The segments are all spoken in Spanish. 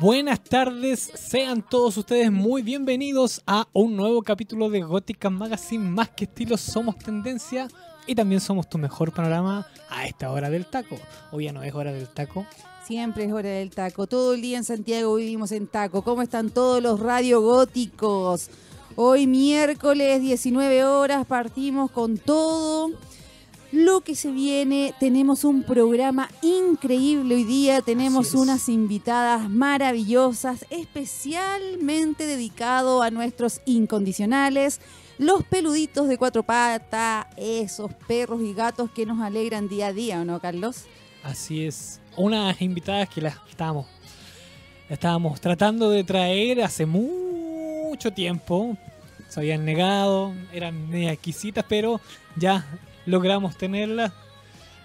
Buenas tardes, sean todos ustedes muy bienvenidos a un nuevo capítulo de Gótica Magazine. Más que estilos, somos tendencia y también somos tu mejor panorama a esta hora del taco. Hoy ya no es hora del taco. Siempre es hora del taco. Todo el día en Santiago vivimos en taco. ¿Cómo están todos los radiogóticos? Hoy miércoles 19 horas partimos con todo lo que se viene. Tenemos un programa increíble hoy día. Tenemos unas invitadas maravillosas, especialmente dedicado a nuestros incondicionales, los peluditos de cuatro patas, esos perros y gatos que nos alegran día a día, ¿o no, Carlos? Así es. Unas invitadas que las estábamos, estábamos tratando de traer hace mucho tiempo. Se habían negado, eran exquisitas, pero ya logramos tenerlas.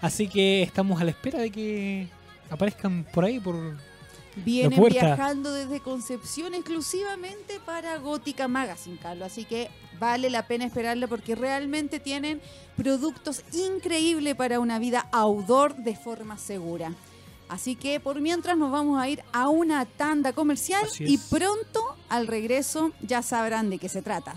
Así que estamos a la espera de que aparezcan por ahí, por Vienen viajando desde Concepción exclusivamente para Gótica Magazine, Carlos. Así que vale la pena esperarlo porque realmente tienen productos increíbles para una vida outdoor de forma segura. Así que por mientras nos vamos a ir a una tanda comercial y pronto al regreso ya sabrán de qué se trata.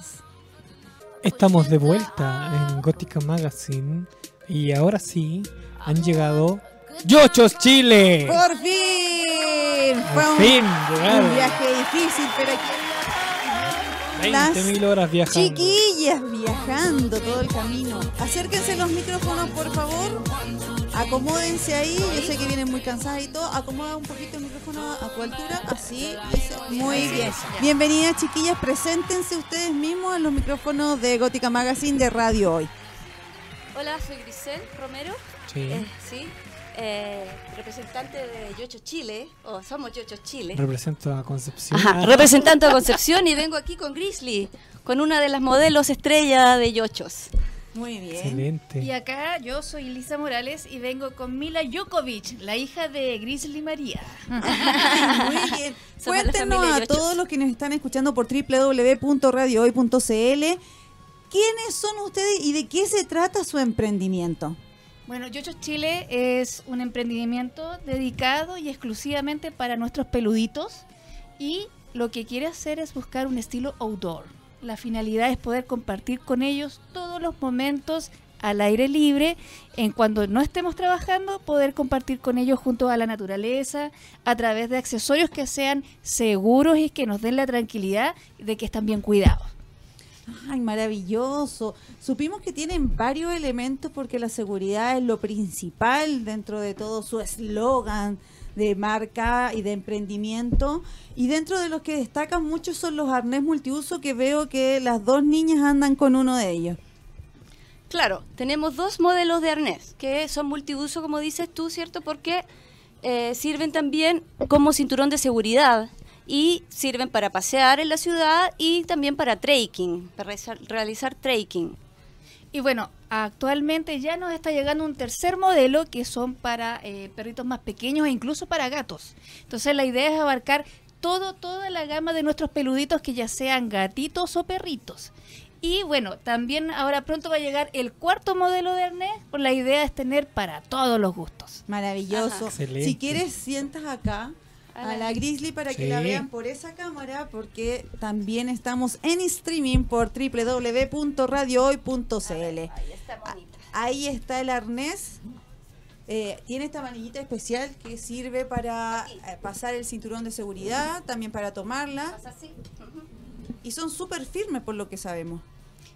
Estamos de vuelta en Gótica Magazine y ahora sí han llegado Yochos Chile. Por fin. Fue un, fin, un viaje difícil, pero aquí 20.000 horas viajando. Chiquillas viajando todo el camino. Acérquense los micrófonos, por favor. Acomódense ahí. Yo sé que vienen muy cansadas y todo. Acomoda un poquito el micrófono a tu altura. Así. Muy bien. Bienvenidas, chiquillas. Preséntense ustedes mismos en los micrófonos de Gótica Magazine de Radio Hoy. Hola, soy Grisel Romero. Sí. Eh, sí. Eh, representante de Yocho Chile, o somos Yocho Chile. Represento a Concepción. Ajá, representante a Concepción y vengo aquí con Grizzly, con una de las modelos estrella de Yochos. Muy bien. Excelente. Y acá yo soy Lisa Morales y vengo con Mila Jokovic, la hija de Grizzly María. Muy bien. Cuéntenos a todos los que nos están escuchando por www.radiohoy.cl quiénes son ustedes y de qué se trata su emprendimiento. Bueno, Yochos Chile es un emprendimiento dedicado y exclusivamente para nuestros peluditos y lo que quiere hacer es buscar un estilo outdoor. La finalidad es poder compartir con ellos todos los momentos al aire libre, en cuando no estemos trabajando, poder compartir con ellos junto a la naturaleza, a través de accesorios que sean seguros y que nos den la tranquilidad de que están bien cuidados. Ay, maravilloso. Supimos que tienen varios elementos porque la seguridad es lo principal dentro de todo su eslogan de marca y de emprendimiento. Y dentro de los que destacan mucho son los arnés multiuso que veo que las dos niñas andan con uno de ellos. Claro, tenemos dos modelos de arnés que son multiuso, como dices tú, ¿cierto? Porque eh, sirven también como cinturón de seguridad y sirven para pasear en la ciudad y también para trekking, para realizar trekking. Y bueno, actualmente ya nos está llegando un tercer modelo que son para eh, perritos más pequeños e incluso para gatos. Entonces la idea es abarcar todo, toda la gama de nuestros peluditos que ya sean gatitos o perritos. Y bueno, también ahora pronto va a llegar el cuarto modelo de arnés, por la idea es tener para todos los gustos. Maravilloso. Si quieres, sientas acá a la Grizzly para que la vean por esa cámara, porque también estamos en streaming por www.radiohoy.cl. Ahí, ahí está el arnés. Eh, tiene esta manillita especial que sirve para eh, pasar el cinturón de seguridad, también para tomarla. Y son súper firmes por lo que sabemos.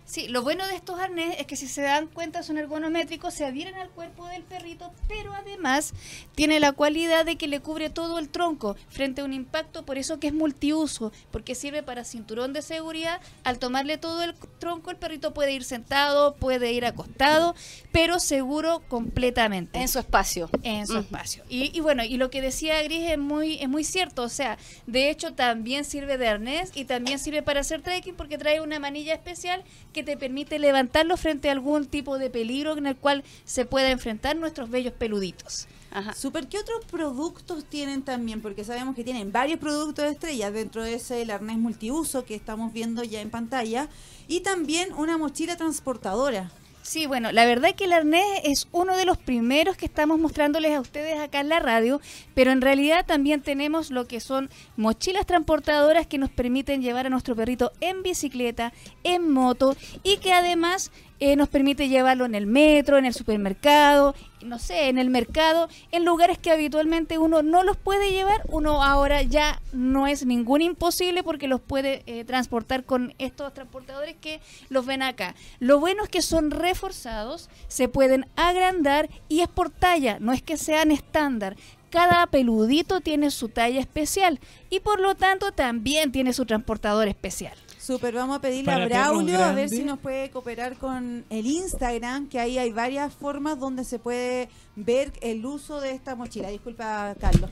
Sí, lo bueno de estos arnés es que si se dan cuenta son ergonométricos, se adhieren al cuerpo del perrito, pero además tiene la cualidad de que le cubre todo el tronco frente a un impacto, por eso que es multiuso, porque sirve para cinturón de seguridad. Al tomarle todo el tronco, el perrito puede ir sentado, puede ir acostado, pero seguro completamente. En su espacio. En su espacio. Y, y, bueno, y lo que decía Gris es muy, es muy cierto, o sea, de hecho también sirve de arnés y también sirve para hacer trekking porque trae una manilla especial que te permite levantarlo frente a algún tipo de peligro en el cual se pueda enfrentar nuestros bellos peluditos. Ajá. Super, ¿qué otros productos tienen también? Porque sabemos que tienen varios productos de estrella, dentro de ese el arnés multiuso que estamos viendo ya en pantalla, y también una mochila transportadora. Sí, bueno, la verdad que el arnés es uno de los primeros que estamos mostrándoles a ustedes acá en la radio, pero en realidad también tenemos lo que son mochilas transportadoras que nos permiten llevar a nuestro perrito en bicicleta, en moto y que además eh, nos permite llevarlo en el metro, en el supermercado, no sé, en el mercado, en lugares que habitualmente uno no los puede llevar, uno ahora ya no es ningún imposible porque los puede eh, transportar con estos transportadores que los ven acá. Lo bueno es que son reforzados, se pueden agrandar y es por talla, no es que sean estándar cada peludito tiene su talla especial y por lo tanto también tiene su transportador especial. Super, vamos a pedirle Para a Braulio a ver si nos puede cooperar con el Instagram, que ahí hay varias formas donde se puede ver el uso de esta mochila. Disculpa, Carlos.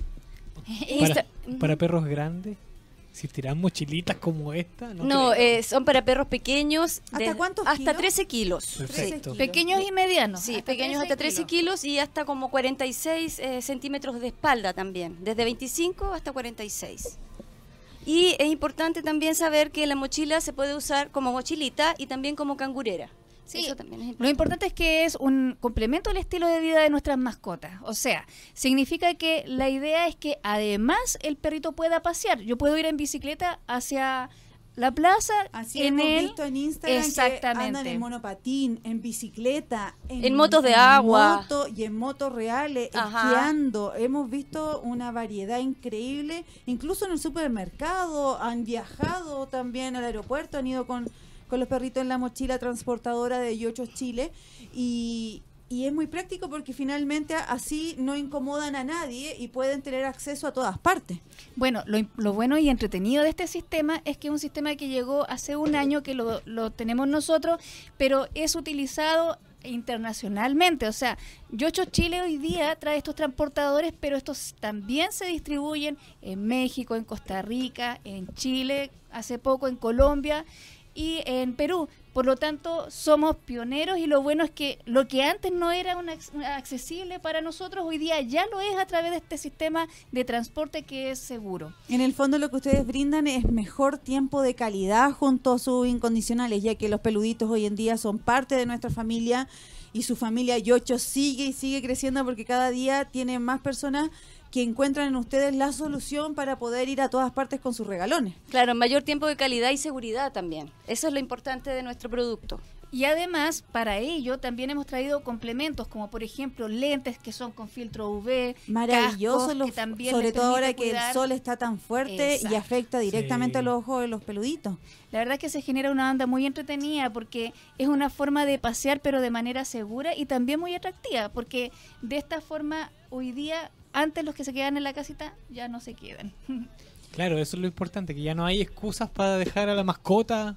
Para, perros grandes, ¿existirán mochilitas como esta? No, No, eh, son para perros pequeños. ¿Hasta cuántos Hasta kilos? 13 kilos. Perfecto. Sí. Pequeños y medianos. Sí, hasta pequeños hasta 13 kilos. y hasta como 46 eh, centímetros de espalda también, desde 25 hasta 46. Y es importante también saber que la mochila se puede usar como mochilita y también como cangurera. Sí, Eso también es Lo importante. importante es que es un complemento al estilo de vida de nuestras mascotas. O sea, significa que la idea es que además el perrito pueda pasear. Yo puedo ir en bicicleta hacia la plaza Así en hemos visto en Instagram que Exactamente. andan en monopatín, en bicicleta, En motos de agua. moto y en motos reales, Ajá. esquiando. Hemos visto una variedad increíble, incluso en el supermercado, han viajado también al aeropuerto, han ido con, con los perritos en la mochila transportadora de Yochos Chile y, y es muy práctico porque finalmente así no incomodan a nadie y pueden tener acceso a todas partes. Bueno, lo, lo bueno y entretenido de este sistema es que es un sistema que llegó hace un año que lo, lo tenemos nosotros, pero es utilizado internacionalmente. O sea, Yocho Chile hoy día trae estos transportadores, pero estos también se distribuyen en México, en Costa Rica, en Chile, hace poco en Colombia y en Perú. Por lo tanto, somos pioneros y lo bueno es que lo que antes no era un ac- accesible para nosotros, hoy día ya lo es a través de este sistema de transporte que es seguro. En el fondo lo que ustedes brindan es mejor tiempo de calidad junto a sus incondicionales, ya que los peluditos hoy en día son parte de nuestra familia y su familia Yocho sigue y sigue creciendo porque cada día tiene más personas que encuentran en ustedes la solución para poder ir a todas partes con sus regalones. Claro, mayor tiempo de calidad y seguridad también. Eso es lo importante de nuestro producto. Y además, para ello también hemos traído complementos, como por ejemplo lentes que son con filtro UV, Maravilloso, cascos los- que también sobre todo ahora que el sol está tan fuerte y afecta directamente Sí. a los ojos de los peluditos. La verdad es que se genera una onda muy entretenida porque es una forma de pasear pero de manera segura y también muy atractiva porque de esta forma hoy día antes los que se quedan en la casita ya no se quedan. Claro, eso es lo importante, que ya no hay excusas para dejar a la mascota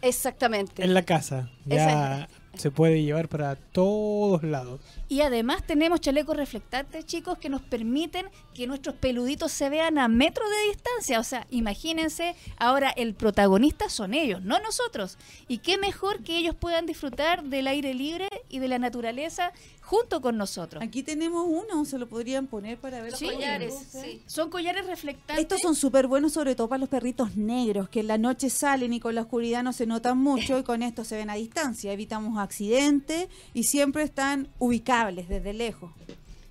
Exactamente. en la casa. Ya se puede llevar para todos lados. Y además tenemos chalecos reflectantes, chicos, que nos permiten que nuestros peluditos se vean a metro de distancia. O sea, imagínense, ahora el protagonista son ellos, no nosotros. Y qué mejor que ellos puedan disfrutar del aire libre y de la naturaleza junto con nosotros. Aquí tenemos uno, se lo podrían poner para ver. Los Sí. collares, sí. Son collares reflectantes. Estos son súper buenos, sobre todo para los perritos negros, que en la noche salen y con la oscuridad no se notan mucho y con esto se ven a distancia. Evitamos accidentes y siempre están ubicables desde lejos.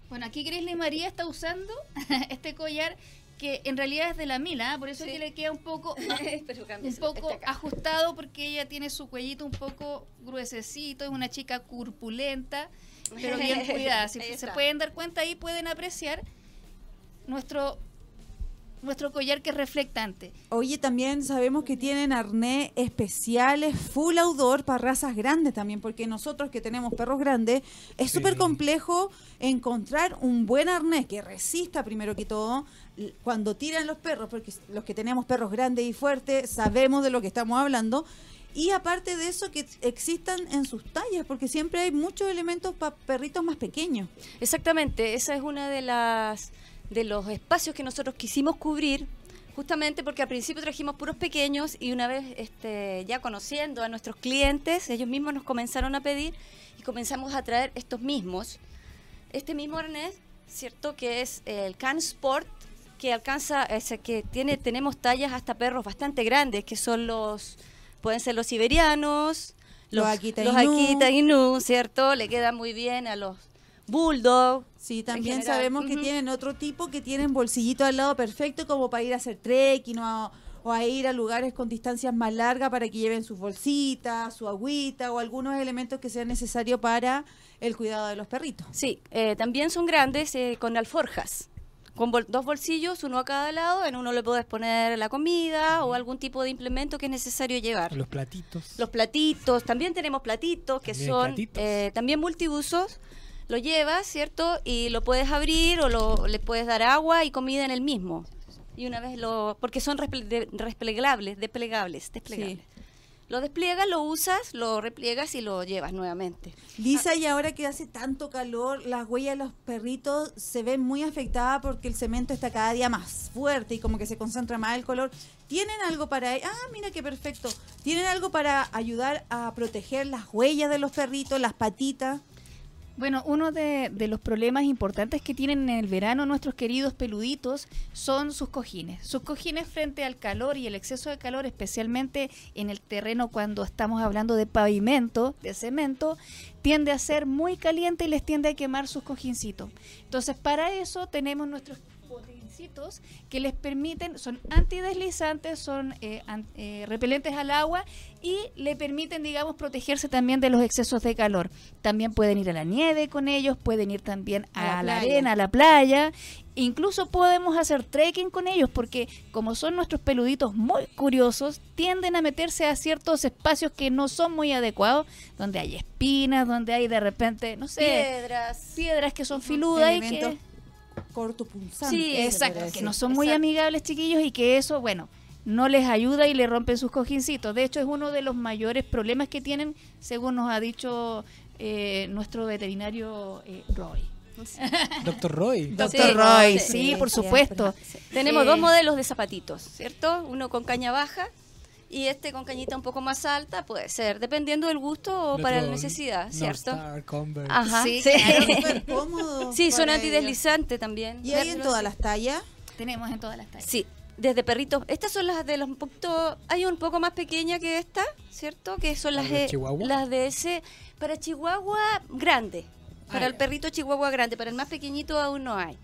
Bueno, aquí Grizzly María está usando este collar que en realidad es de la Mila, ¿ah? por eso Sí. es que le queda un poco un poco ajustado porque ella tiene su cuellito un poco gruesecito, es una chica corpulenta, pero bien cuidada. Si se pueden dar cuenta ahí pueden apreciar nuestro nuestro collar que es reflectante. Oye, también sabemos que tienen arnés especiales, full outdoor para razas grandes también, porque nosotros que tenemos perros grandes, es Sí. súper complejo encontrar un buen arnés que resista primero que todo cuando tiran los perros, porque los que tenemos perros grandes y fuertes sabemos de lo que estamos hablando. Y aparte de eso, que existan en sus tallas, porque siempre hay muchos elementos para perritos más pequeños. Exactamente, esa es una de las de los espacios que nosotros quisimos cubrir, justamente porque al principio trajimos puros pequeños y una vez este, ya conociendo a nuestros clientes, ellos mismos nos comenzaron a pedir y comenzamos a traer estos mismos. Este mismo arnés, cierto, que es el Can Sport, que alcanza, ese que tiene, tenemos tallas hasta perros bastante grandes, que son los, pueden ser los siberianos, Los los, Akita los Inu. Akita Inu, ¿cierto? Le quedan muy bien a los Bulldog. Sí, también sabemos que tienen otro tipo que tienen bolsillito al lado perfecto como para ir a hacer trekking o a, o a ir a lugares con distancias más largas para que lleven sus bolsitas, su agüita o algunos elementos que sean necesarios para el cuidado de los perritos. Sí, eh, también son grandes eh, con alforjas. Con bol- dos bolsillos, uno a cada lado. En uno le puedes poner la comida o algún tipo de implemento que es necesario llevar. Los platitos. Los platitos, también tenemos platitos que También son platitos. eh, también multiusos. Lo llevas, ¿cierto? Y lo puedes abrir o lo, le puedes dar agua y comida en el mismo. Y una vez lo... Porque son desplegables, desplegables, desplegables. Lo despliegas, lo usas, lo repliegas y lo llevas nuevamente. Lisa, y ahora que hace tanto calor, las huellas de los perritos se ven muy afectadas porque el cemento está cada día más fuerte y como que se concentra más el color. ¿Tienen algo para... Ah, mira qué perfecto. ¿Tienen algo para ayudar a proteger las huellas de los perritos, las patitas? Bueno, uno de, los problemas importantes que tienen en el verano nuestros queridos peluditos son sus cojines. Sus cojines frente al calor y el exceso de calor, especialmente en el terreno cuando estamos hablando de pavimento, de cemento, tiende a ser muy caliente y les tiende a quemar sus cojincitos. Entonces, para eso tenemos nuestros que les permiten, son antideslizantes, son eh, an- eh, repelentes al agua y le permiten, digamos, protegerse también de los excesos de calor. También pueden ir a la nieve con ellos, pueden ir también A a, la arena, a la playa. Incluso podemos hacer trekking con ellos porque como son nuestros peluditos muy curiosos, tienden a meterse a ciertos espacios que no son muy adecuados, donde hay espinas, donde hay de repente, no sé, Piedras. piedras que son filudas y que... Cortopunzantes. Sí, Exacto, que no son muy exacto. amigables, chiquillos, y que eso, bueno, no les ayuda y le rompen sus cojincitos. De hecho, es uno de los mayores problemas que tienen, según nos ha dicho eh, nuestro veterinario eh, Roy. Doctor Roy. Doctor Sí, Roy, sí, sí, por supuesto. Tenemos dos modelos de zapatitos, ¿cierto? Uno con caña baja y este con cañita un poco más alta, puede ser, dependiendo del gusto o para la necesidad, ¿cierto? Star, Converse. Ajá. Sí, Sí, Claro, cómodo Sí, son antideslizantes también. ¿Y hay en todas las tallas? Tenemos en todas las tallas. Sí, desde perritos. Estas son las de los un poquito. Hay un poco más pequeña que esta, ¿cierto? Que son las ¿Las de las de ese. Para Chihuahua grande. Para Ah, el perrito Chihuahua grande. Para el más pequeñito aún no hay.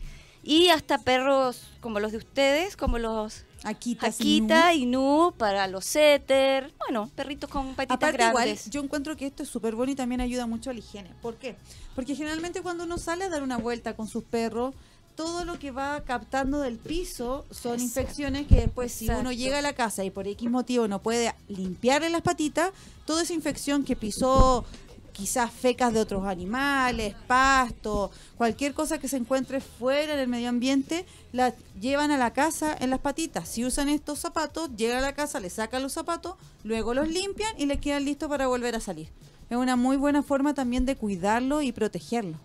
Y hasta perros como los de ustedes, como los Akita, Akita, Inu, para los setter. Bueno, perritos con patitas Aparte igual, grandes. yo encuentro que esto es súper bueno y también ayuda mucho a la higiene. ¿Por qué? Porque generalmente cuando uno sale a dar una vuelta con sus perros, todo lo que va captando del piso son Exacto. infecciones que después si uno llega a la casa y por X motivo no puede limpiarle las patitas, toda esa infección que pisó quizás fecas de otros animales, pasto, cualquier cosa que se encuentre fuera en el medio ambiente, la llevan a la casa en las patitas. Si usan estos zapatos, llegan a la casa, le sacan los zapatos, luego los limpian y les quedan listos para volver a salir. Es una muy buena forma también de cuidarlo y protegerlo.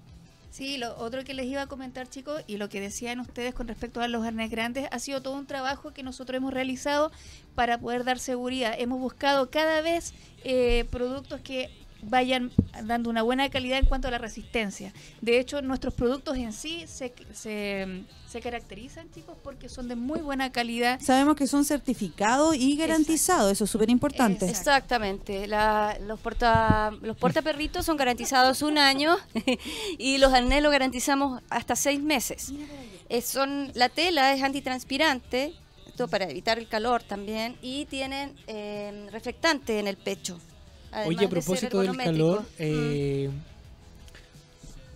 Sí, lo otro que les iba a comentar, chicos, y lo que decían ustedes con respecto a los arnés grandes, ha sido todo un trabajo que nosotros hemos realizado para poder dar seguridad. Hemos buscado cada vez eh, productos que vayan dando una buena calidad en cuanto a la resistencia. De hecho, nuestros productos en sí se, se, se caracterizan, chicos, porque son de muy buena calidad. Sabemos que son certificados y garantizados, eso es súper importante. Exactamente. La- los porta los portaperritos son garantizados un año y los arnés los garantizamos hasta seis meses. Son la tela es antitranspirante, esto para evitar el calor también y tienen eh, reflectante en el pecho. Además Oye, a de propósito del calor, eh,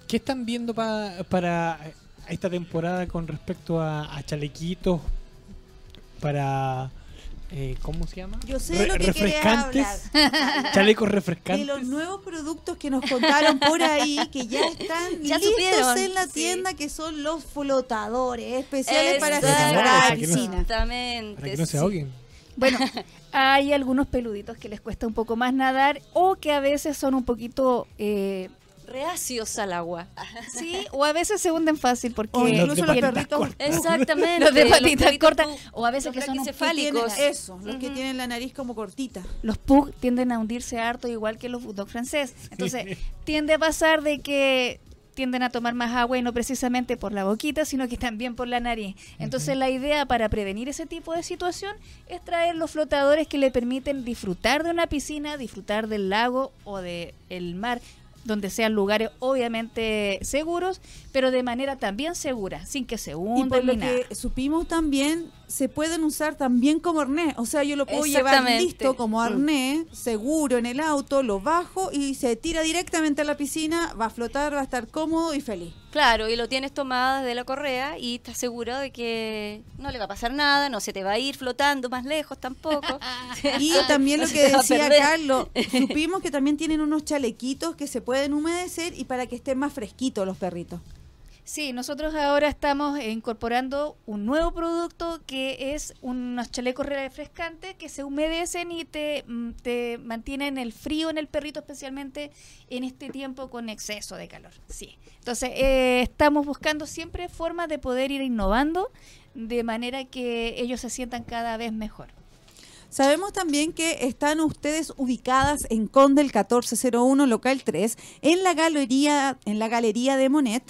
¿qué están viendo pa- para esta temporada con respecto a, a chalequitos para, eh, ¿cómo se llama? Yo sé Re- lo que refrescantes, hablar. chalecos de refrescantes. los nuevos productos que nos contaron por ahí, que ya están Ya listos supieron, en la sí. tienda, que son los flotadores especiales para simular Para que no- piscina. Exactamente. Para que no se sí. ahoguen. Bueno, hay algunos peluditos que les cuesta un poco más nadar o que a veces son un poquito... eh, Reacios al agua. sí, o a veces se hunden fácil porque... Los de incluso los perritos cortas. Exactamente. Los de patitas cortas o a veces los que son un tienen braquicefálicos. eso, los que tienen la nariz como cortita. los pug tienden a hundirse harto igual que los bulldog francés. Entonces, tiende a pasar de que tienden a tomar más agua y no precisamente por la boquita, sino que también por la nariz. Entonces la idea para prevenir ese tipo de situación es traer los flotadores que le permiten disfrutar de una piscina, disfrutar del lago o del el mar donde sean lugares obviamente seguros, pero de manera también segura, sin que se Y hundan por lo ni nada. que supimos también, se pueden usar también como arnés. O sea, yo lo puedo llevar listo como Mm. arnés, seguro en el auto, lo bajo y se tira directamente a la piscina, va a flotar, va a estar cómodo y feliz. Claro, y lo tienes tomado desde la correa y estás seguro de que no le va a pasar nada, no se te va a ir flotando más lejos tampoco. Y también lo que decía. Carlos, supimos que también tienen unos chalequitos que se pueden humedecer y para que estén más fresquitos los perritos. Sí, nosotros ahora estamos incorporando un nuevo producto que es unos chalecos refrescantes que se humedecen y te, mm, te mantienen el frío en el perrito, especialmente en este tiempo con exceso de calor. Sí. Entonces, eh, estamos buscando siempre formas de poder ir innovando de manera que ellos se sientan cada vez mejor. Sabemos también que están ustedes ubicadas en Conde el 1401 local 3 en la galería en la galería de Monet.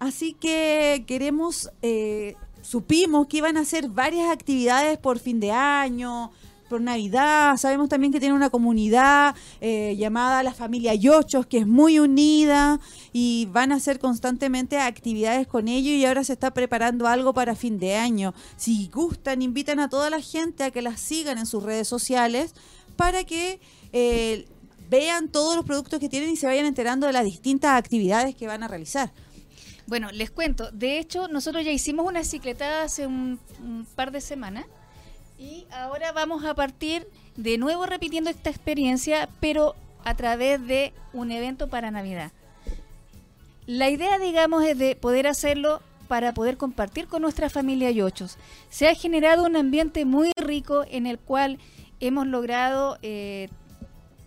Así que queremos eh, supimos que iban a hacer varias actividades por fin de año, por Navidad. Sabemos también que tienen una comunidad eh, llamada la familia Yochos, que es muy unida y van a hacer constantemente actividades con ellos y ahora se está preparando algo para fin de año. Si gustan, invitan a toda la gente a que las sigan en sus redes sociales para que eh, vean todos los productos que tienen y se vayan enterando de las distintas actividades que van a realizar. Bueno, les cuento. De hecho, nosotros ya hicimos una cicletada hace un, par de semanas y ahora vamos a partir de nuevo repitiendo esta experiencia, pero a través de un evento para Navidad. La idea, digamos, es de poder hacerlo para poder compartir con nuestra familia Yochos. Se ha generado un ambiente muy rico en el cual hemos logrado eh,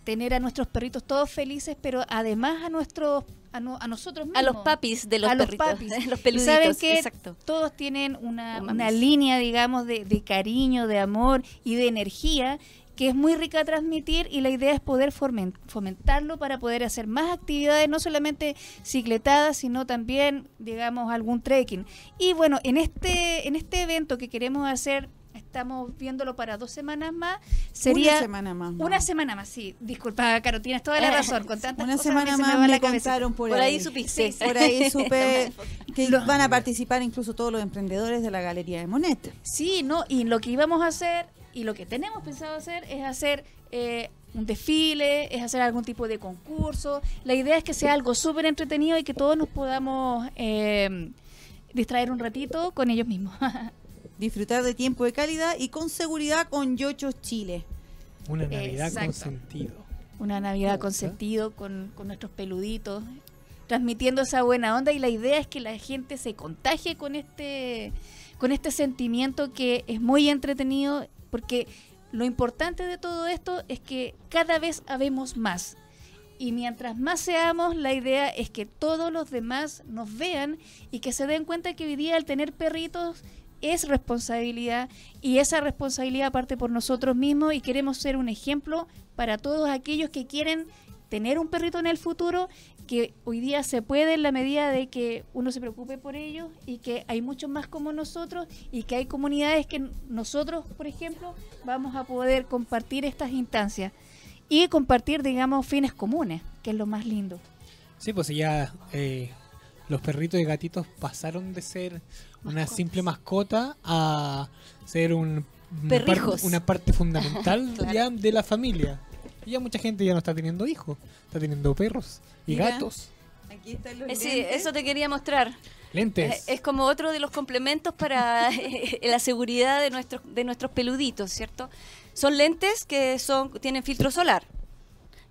tener a nuestros perritos todos felices, pero además a nuestros a, no- a nosotros mismos. A los papis de los A los perritos, papis. los peluditos, saben que exacto. todos tienen una, una línea, digamos, de, de cariño, de amor y de energía que es muy rica a transmitir y la idea es poder fomentarlo para poder hacer más actividades, no solamente cicletadas, sino también, digamos, algún trekking. Y bueno, en este, en este evento que queremos hacer, estamos viéndolo para dos semanas más, sería... una semana más. Una semana más, sí. Disculpa, Caro, tienes toda la razón. Con tantas Una cosas semana se más me va me la cabeza. contaron por, Por ahí supiste. Sí, por ahí supe que van a participar incluso todos los emprendedores de la Galería de Monet. Sí, no, y lo que íbamos a hacer y lo que tenemos pensado hacer es hacer eh, un desfile, es hacer algún tipo de concurso. La idea es que sea algo súper entretenido y que todos nos podamos eh, distraer un ratito con ellos mismos. Disfrutar de tiempo de calidad y con seguridad con Yochos Chile. Una Navidad con sentido. Una Navidad con sentido, con, con nuestros peluditos, transmitiendo esa buena onda y la idea es que la gente se contagie con este, con este sentimiento que es muy entretenido porque lo importante de todo esto es que cada vez habemos más. Y mientras más seamos, la idea es que todos los demás nos vean y que se den cuenta que hoy día el tener perritos es responsabilidad y esa responsabilidad parte por nosotros mismos y queremos ser un ejemplo para todos aquellos que quieren tener un perrito en el futuro, que hoy día se puede en la medida de que uno se preocupe por ellos y que hay muchos más como nosotros y que hay comunidades que nosotros, por ejemplo, vamos a poder compartir estas instancias y compartir, digamos, fines comunes, que es lo más lindo. Sí, pues ya eh, los perritos y gatitos pasaron de ser una Mascotas. simple mascota a ser un, una, parte, una parte fundamental Claro. ya de la familia. Y ya mucha gente ya no está teniendo hijos, está teniendo perros y Mira. gatos, Aquí están los Eh, sí, eso te quería mostrar. lentes. Eh, Es como otro de los complementos para eh, la seguridad de nuestros, de nuestros peluditos, ¿cierto? Son lentes que son, tienen filtro solar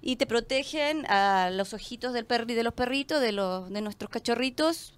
y te protegen a los ojitos del perri, de los perritos, de, los, de nuestros cachorritos,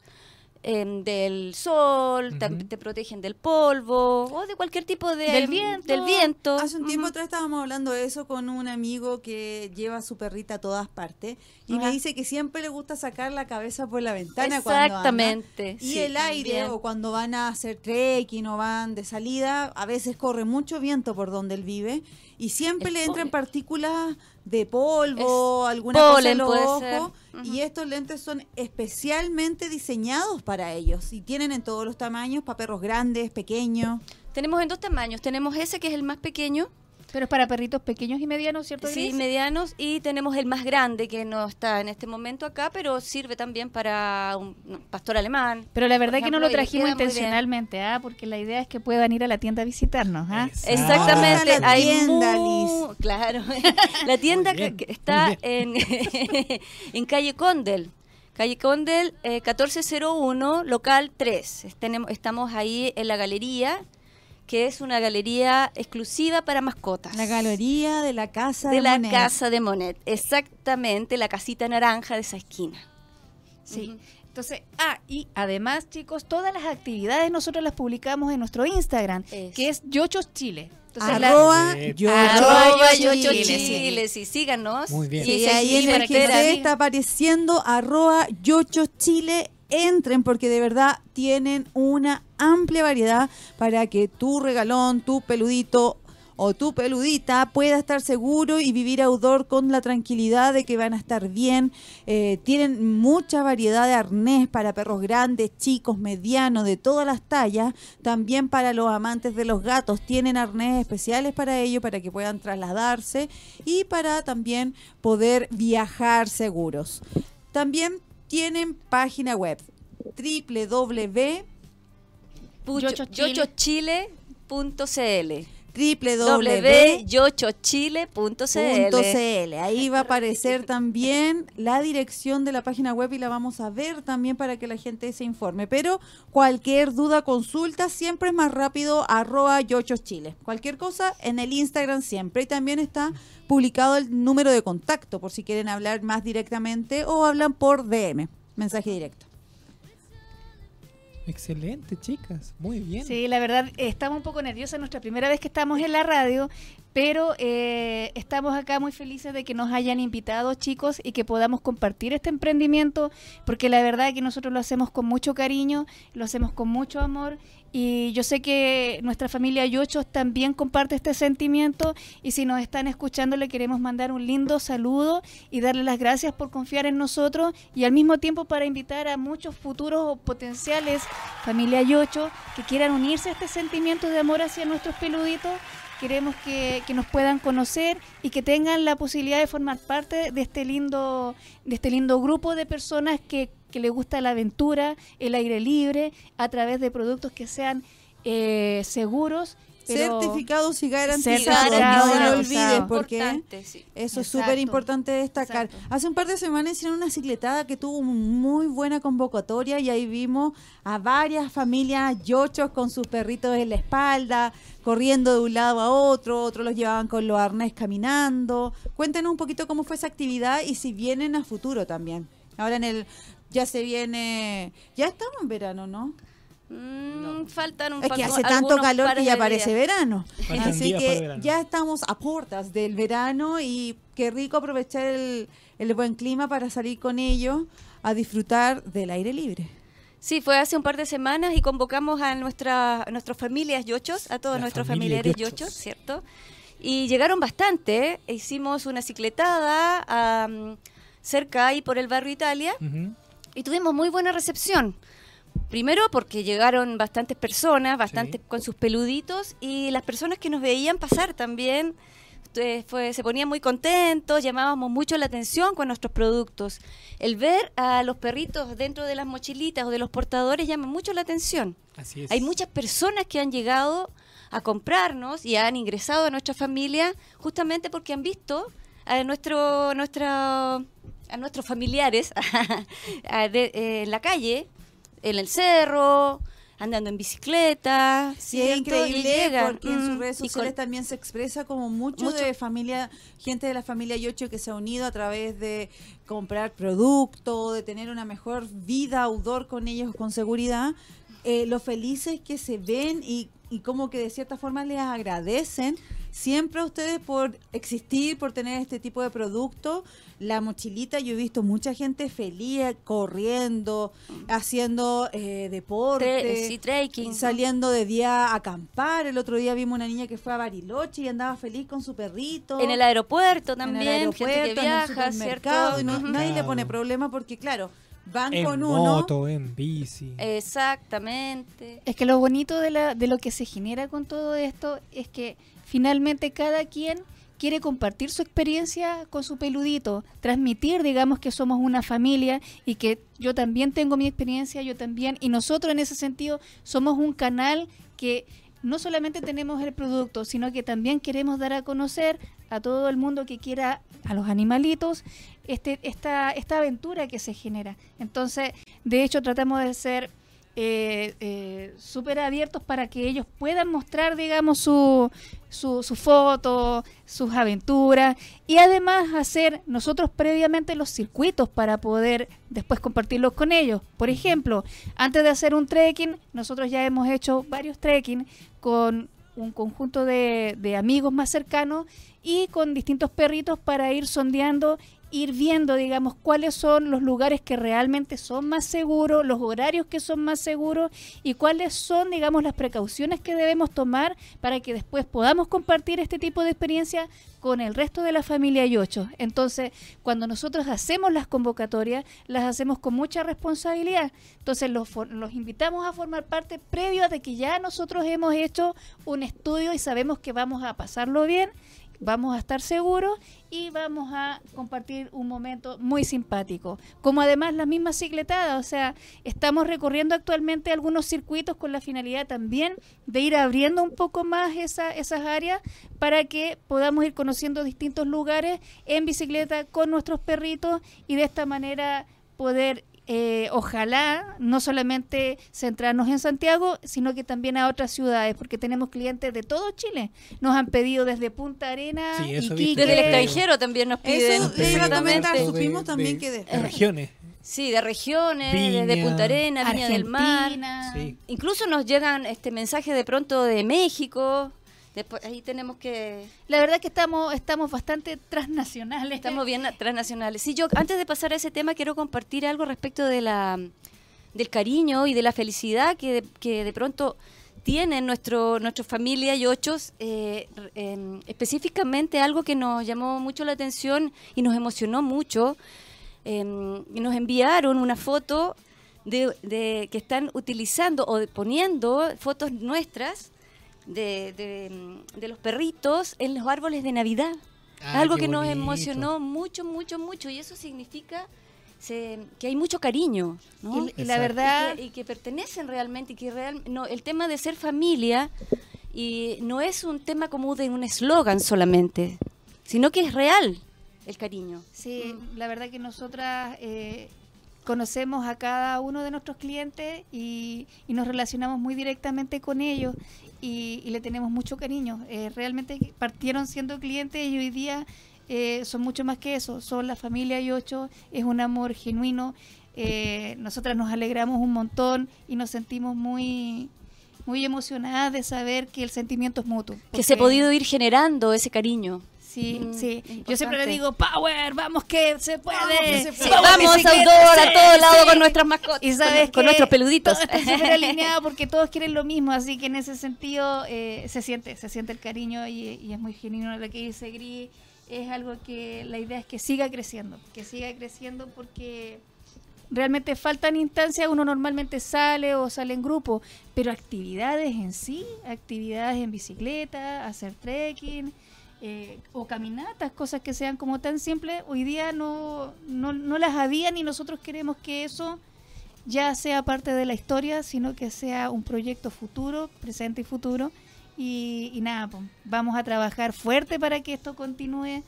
em, del sol, te protegen del polvo o de cualquier tipo de... Del viento. Del viento. Hace un tiempo Ujú. atrás estábamos hablando de eso con un amigo que lleva a su perrita a todas partes y me dice que siempre le gusta sacar la cabeza por la ventana cuando anda. Exactamente. Y sí, el aire, también. o cuando van a hacer trekking o van de salida, a veces corre mucho viento por donde él vive y siempre le entran partículas de polvo, alguna cosa en los ojos. Y estos lentes son especialmente diseñados para ellos. Y tienen en todos los tamaños, para perros grandes, pequeños. Tenemos en dos tamaños. Tenemos ese que es el más pequeño, Pero es para perritos pequeños y medianos, ¿cierto? sí, Gris? medianos, y tenemos el más grande que no está en este momento acá, pero sirve también para un pastor alemán. Pero la verdad Por que no lo ejemplo, trajimos intencionalmente, ¿ah? porque la idea es que puedan ir a la tienda a visitarnos. ¿ah? Exactamente, Ah, la hay tienda, Liz. Claro, la tienda bien, que, está en, en calle Condel, calle Condel eh, 1401, local 3. Es- Tenemos, estamos ahí en la galería, que es una galería exclusiva para mascotas. La galería de la casa de, de la Monet. casa de Monet, exactamente, la casita naranja de esa esquina. Sí. Entonces, ah, y además, chicos, todas las actividades nosotros las publicamos en nuestro Instagram, que es Yochos Chile. Entonces, Arroba Sí. yo Arroba Yocho Yocho Chile, Chile, sí. sí, síganos. Muy bien. Y Sí, se- ahí en y el. GC está apareciendo arroba Yocho Chile. Entren porque de verdad tienen una amplia variedad para que tu regalón, tu peludito o tu peludita pueda estar seguro y vivir outdoor con la tranquilidad de que van a estar bien. Eh, tienen mucha variedad de arnés para perros grandes, chicos, medianos, de todas las tallas. También para los amantes de los gatos tienen arnés especiales para ello, para que puedan trasladarse y para también poder viajar seguros. También tienen página web www Www.yochochile.cl .cl. Ahí va a aparecer también la dirección de la página web y la vamos a ver también para que la gente se informe. Pero cualquier duda, consulta, siempre es más rápido arroba yochochile. Cualquier cosa en el Instagram siempre. Y también está publicado el número de contacto por si quieren hablar más directamente o hablan por DM, mensaje directo. Excelente, chicas. Muy bien. Sí, la verdad, estamos un poco nerviosas, nuestra primera vez que estamos en la radio, pero eh, estamos acá muy felices de que nos hayan invitado, chicos, y que podamos compartir este emprendimiento, porque la verdad que nosotros lo hacemos con mucho cariño, lo hacemos con mucho amor, y yo sé que nuestra familia Yochos también comparte este sentimiento, y si nos están escuchando le queremos mandar un lindo saludo y darle las gracias por confiar en nosotros, y al mismo tiempo para invitar a muchos futuros o potenciales familia Yocho que quieran unirse a este sentimiento de amor hacia nuestros peluditos. Queremos que, que nos puedan conocer y que tengan la posibilidad de formar parte de este lindo, de este lindo grupo de personas que, que les gusta la aventura, el aire libre, a través de productos que sean eh, seguros. Pero- Certificados y garantizados, no lo olvides porque sí. eso es súper importante destacar. Exacto. Hace un par de semanas hicieron una cicletada que tuvo muy buena convocatoria y ahí vimos a varias familias yochos con sus perritos en la espalda, corriendo de un lado a otro, otros los llevaban con los arnés caminando. Cuéntenos un poquito cómo fue esa actividad y si vienen a futuro también. Ahora en el ya se viene, ya estamos en verano, ¿no? Mm, Faltan un Es que hace tanto calor que ya parece verano. Faltan Así que verano. ya estamos a puertas del verano y qué rico aprovechar el, el buen clima para salir con ellos a disfrutar del aire libre. Sí, fue hace un par de semanas y convocamos a, nuestra, a nuestras familias yochos, a todos La nuestros familia familiares yochos. yochos, ¿cierto? Y llegaron bastante. ¿eh? Hicimos una cicletada cerca ahí por el barrio Italia y tuvimos muy buena recepción. Primero porque llegaron bastantes personas, bastantes Sí. con sus peluditos y las personas que nos veían pasar también eh, fue, se ponían muy contentos, llamábamos mucho la atención con nuestros productos. El ver a los perritos dentro de las mochilitas o de los portadores llama mucho la atención. Así es. Hay muchas personas que han llegado a comprarnos y han ingresado a nuestra familia justamente porque han visto a nuestro, nuestra, a nuestros familiares a de- eh, en la calle, en el cerro, andando en bicicleta. Sí, es increíble porque en sus mm, redes sociales con- también se expresa como mucho, Mucho. de familia, gente de la familia Yocho que se ha unido a través de comprar producto, de tener una mejor vida outdoor con ellos con seguridad. Eh, lo felices que se ven y, y como que de cierta forma les agradecen siempre a ustedes por existir, por tener este tipo de producto. La mochilita, yo he visto mucha gente feliz eh, corriendo, haciendo eh, deporte, Tre- sí, trekking. saliendo de día a acampar. El otro día vimos una niña que fue a Bariloche y andaba feliz con su perrito. En el aeropuerto en también, el aeropuerto, gente que en el viaja, supermercado, ¿cierto? y no- nadie le pone problema porque, claro, van En con uno. moto, en bici. Exactamente. Es que lo bonito de, la, de lo que se genera con todo esto es que finalmente cada quien quiere compartir su experiencia con su peludito, transmitir, digamos, que somos una familia y que yo también tengo mi experiencia, yo también, y nosotros en ese sentido somos un canal que no solamente tenemos el producto, sino que también queremos dar a conocer a todo el mundo que quiera, a los animalitos, este, esta, esta aventura que se genera. Entonces, de hecho, tratamos de ser eh, eh, súper abiertos para que ellos puedan mostrar, digamos, su, su, su foto, sus aventuras y además hacer nosotros previamente los circuitos para poder después compartirlos con ellos. Por ejemplo, antes de hacer un trekking, nosotros ya hemos hecho varios trekking con un conjunto de, de amigos más cercanos y con distintos perritos para ir sondeando ir viendo, digamos, cuáles son los lugares que realmente son más seguros, los horarios que son más seguros y cuáles son, digamos, las precauciones que debemos tomar para que después podamos compartir este tipo de experiencia con el resto de la familia Yocho. Entonces, cuando nosotros hacemos las convocatorias, las hacemos con mucha responsabilidad. Entonces, los, los invitamos a formar parte previo a de que ya nosotros hemos hecho un estudio y sabemos que vamos a pasarlo bien vamos a estar seguros y vamos a compartir un momento muy simpático. Como además la misma cicletada, o sea, estamos recorriendo actualmente algunos circuitos con la finalidad también de ir abriendo un poco más esa, esas áreas para que podamos ir conociendo distintos lugares en bicicleta con nuestros perritos y de esta manera poder eh, ojalá no solamente centrarnos en Santiago, sino que también a otras ciudades, porque tenemos clientes de todo Chile. Nos han pedido desde Punta Arena, Sí. Iquique, Desde el extranjero también nos piden. Eso exactamente. supimos también que de, de- regiones. Sí, de regiones, Viña, desde Punta Arena, Viña del Mar. Sí. Incluso nos llegan este mensajes de pronto de México. Después, ahí tenemos que La verdad que estamos, estamos bastante transnacionales. Estamos bien transnacionales. Sí, yo antes de pasar a ese tema quiero compartir algo respecto de la del cariño y de la felicidad que de, que de pronto tienen nuestro nuestra familia y ochos. eh, em, específicamente algo que nos llamó mucho la atención y nos emocionó mucho. y nos enviaron una foto de, de que están utilizando o poniendo fotos nuestras de, de, mm, de los perritos en los árboles de Navidad. Ah, Algo que nos emocionó mucho, mucho, mucho. Y eso significa se- que hay mucho cariño. ¿no? Y, y la verdad, y, que, y que pertenecen realmente. Y que real, no, el tema de ser familia y no es un tema como de un eslogan solamente, sino que es real el cariño. Sí, la verdad que nosotras eh, conocemos a cada uno de nuestros clientes y, y nos relacionamos muy directamente con ellos y, y le tenemos mucho cariño. Eh, realmente partieron siendo clientes y hoy día eh, son mucho más que eso. Son la familia y ocho, es un amor genuino. Eh, nosotras nos alegramos un montón y nos sentimos muy muy emocionadas de saber que el sentimiento es mutuo. Que se ha podido ir generando ese cariño. Sí, Mm, sí. importante. Yo siempre le digo, Power, vamos que se puede. Vamos que se Sí, puede. vamos bicicleta, outdoor a sí, todos lados sí. con nuestras mascotas, Y con- sabes con que nuestros peluditos. Todo está súper alineado porque todos quieren lo mismo, así que en ese sentido eh, se siente, se siente el cariño y, y es muy genuino lo que dice Gris. Es algo que la idea es que siga creciendo, que siga creciendo porque realmente faltan instancias, uno normalmente sale o sale en grupo, pero actividades en sí, actividades en bicicleta, hacer trekking eh, o caminatas, cosas que sean como tan simples, hoy día no, no, no las habían y nosotros queremos que eso ya sea parte de la historia, sino que sea un proyecto futuro, presente y futuro. Y, y nada, pues, vamos a trabajar fuerte para que esto continúe,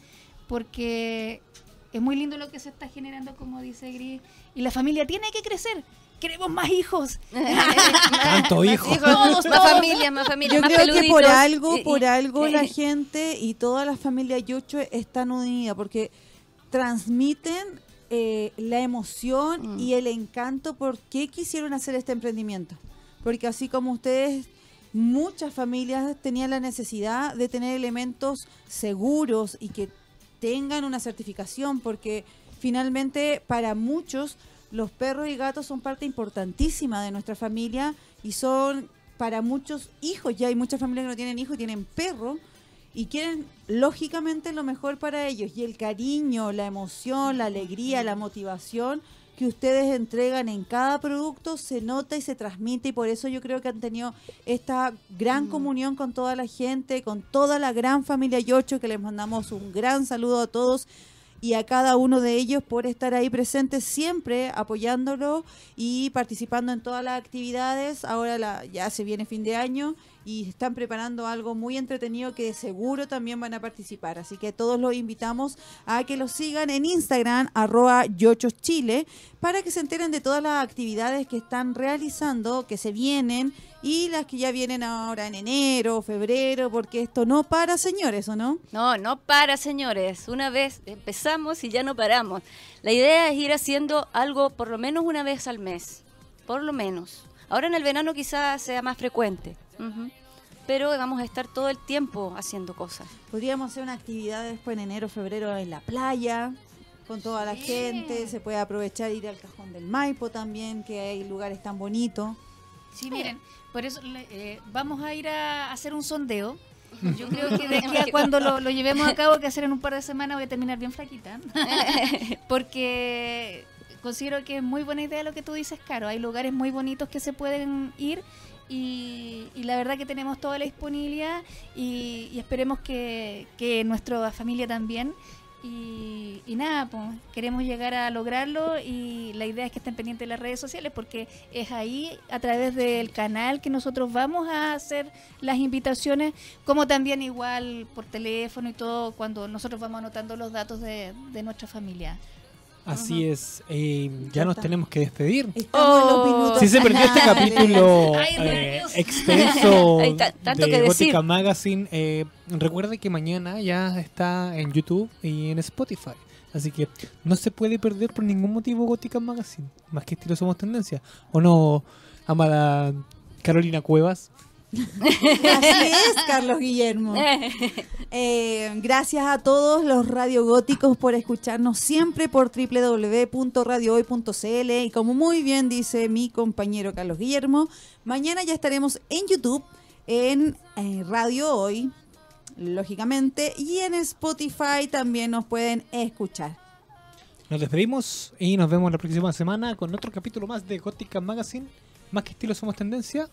porque es muy lindo lo que se está generando, como dice Gris, y la familia tiene que crecer. Queremos más hijos. Tanto hijo. Hijos, Todos, más familia, más familia, Yo más creo que por algo, por algo la gente y toda la familia Yucho están unidas porque transmiten eh, la emoción Mm. y el encanto por qué quisieron hacer este emprendimiento. Porque así como ustedes muchas familias tenían la necesidad de tener elementos seguros y que tengan una certificación, porque finalmente para muchos los perros y gatos son parte importantísima de nuestra familia y son para muchos hijos, ya hay muchas familias que no tienen hijos y tienen perros y quieren lógicamente lo mejor para ellos. Y el cariño, la emoción, la alegría, la motivación que ustedes entregan en cada producto se nota y se transmite. Y por eso yo creo que han tenido esta gran comunión con toda la gente, con toda la gran familia Yocho, que les mandamos un gran saludo a todos y a cada uno de ellos por estar ahí presentes siempre apoyándolo y participando en todas las actividades. Ahora la, ya se viene fin de año y están preparando algo muy entretenido que de seguro también van a participar. Así que todos los invitamos a que los sigan en Instagram, arroba yochoschile, para que se enteren de todas las actividades que están realizando, que se vienen y las que ya vienen ahora en enero, febrero, porque esto no para, señores, ¿o no? No, no para, señores. Una vez empezamos y ya no paramos. La idea es ir haciendo algo por lo menos una vez al mes. Por lo menos. Ahora en el verano quizás sea más frecuente. Ujú. Pero vamos a estar todo el tiempo haciendo cosas. Podríamos hacer una actividad después en enero, febrero en la playa, con toda la gente. Se puede aprovechar ir al Cajón del Maipo también, que hay lugares tan bonitos. Sí, miren, por eso eh, vamos a ir a hacer un sondeo. Yo creo que de aquí a cuando lo, lo llevemos a cabo, que hacer en un par de semanas, voy a terminar bien flaquita. Porque considero que es muy buena idea lo que tú dices, Caro. Hay lugares muy bonitos que se pueden ir y, y la verdad que tenemos toda la disponibilidad y, y esperemos que, que nuestra familia también. Y, y nada, pues queremos llegar a lograrlo y la idea es que estén pendientes de las redes sociales porque es ahí a través del canal que nosotros vamos a hacer las invitaciones, como también igual por teléfono y todo cuando nosotros vamos anotando los datos de, de nuestra familia. Así es. eh, ya nos tenemos que despedir. Estamos en los minutos Si se perdió este capítulo eh, extenso tanto de que decir. Gótica Magazine, eh, recuerde que mañana ya está en YouTube y en Spotify. Así que no se puede perder por ningún motivo Gótica Magazine. Más que estilo somos tendencia. ¿O no, amada Carolina Cuevas? Así es, Carlos Guillermo. Eh, gracias a todos los radiogóticos por escucharnos siempre por www.radiohoy.cl y como muy bien dice mi compañero Carlos Guillermo, mañana ya estaremos en YouTube, en eh, Radio Hoy, lógicamente, y en Spotify también nos pueden escuchar. Nos despedimos y nos vemos la próxima semana con otro capítulo más de Gótica Magazine. Más que estilo somos tendencia.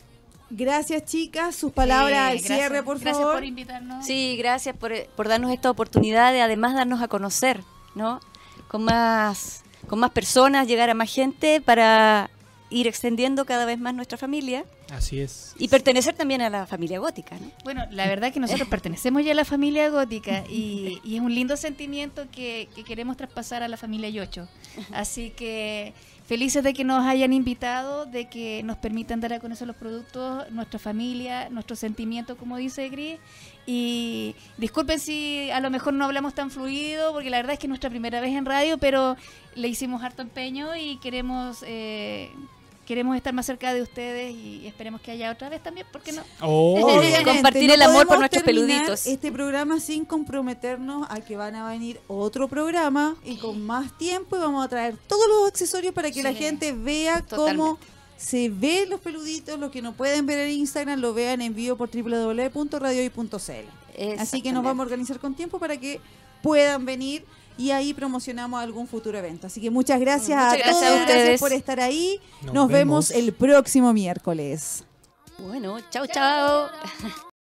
Gracias chicas, sus palabras Sí, al cierre, gracias- por gracias favor. por invitarnos. Sí, gracias por, por darnos esta oportunidad de además darnos a conocer, ¿no? Con más, con más personas, llegar a más gente para ir extendiendo cada vez más nuestra familia Así es. y pertenecer también a la familia gótica, ¿no? Bueno, la verdad es que nosotros pertenecemos ya a la familia gótica y, y es un lindo sentimiento que, que queremos traspasar a la familia Yocho. Así que felices de que nos hayan invitado, de que nos permitan dar a conocer los productos, nuestra familia, nuestros sentimientos, como dice Gris. Y disculpen si a lo mejor no hablamos tan fluido, porque la verdad es que es nuestra primera vez en radio, pero le hicimos harto empeño y queremos... eh, Queremos estar más cerca de ustedes y esperemos que haya otra vez también, ¿por qué no? Oh, Compartir no el amor por nuestros peluditos. Este programa sin comprometernos a que van a venir otro programa y con más tiempo y vamos a traer todos los accesorios para que la gente vea cómo se ven los peluditos, los que no pueden ver en Instagram lo vean en vivo por www.radioy.cl. Así que nos vamos a organizar con tiempo para que puedan venir y ahí promocionamos algún futuro evento. Así que muchas gracias Muchas a gracias todos, a gracias ustedes. por estar ahí. Nos Nos, vemos vemos. el próximo miércoles. Bueno, chao, chao.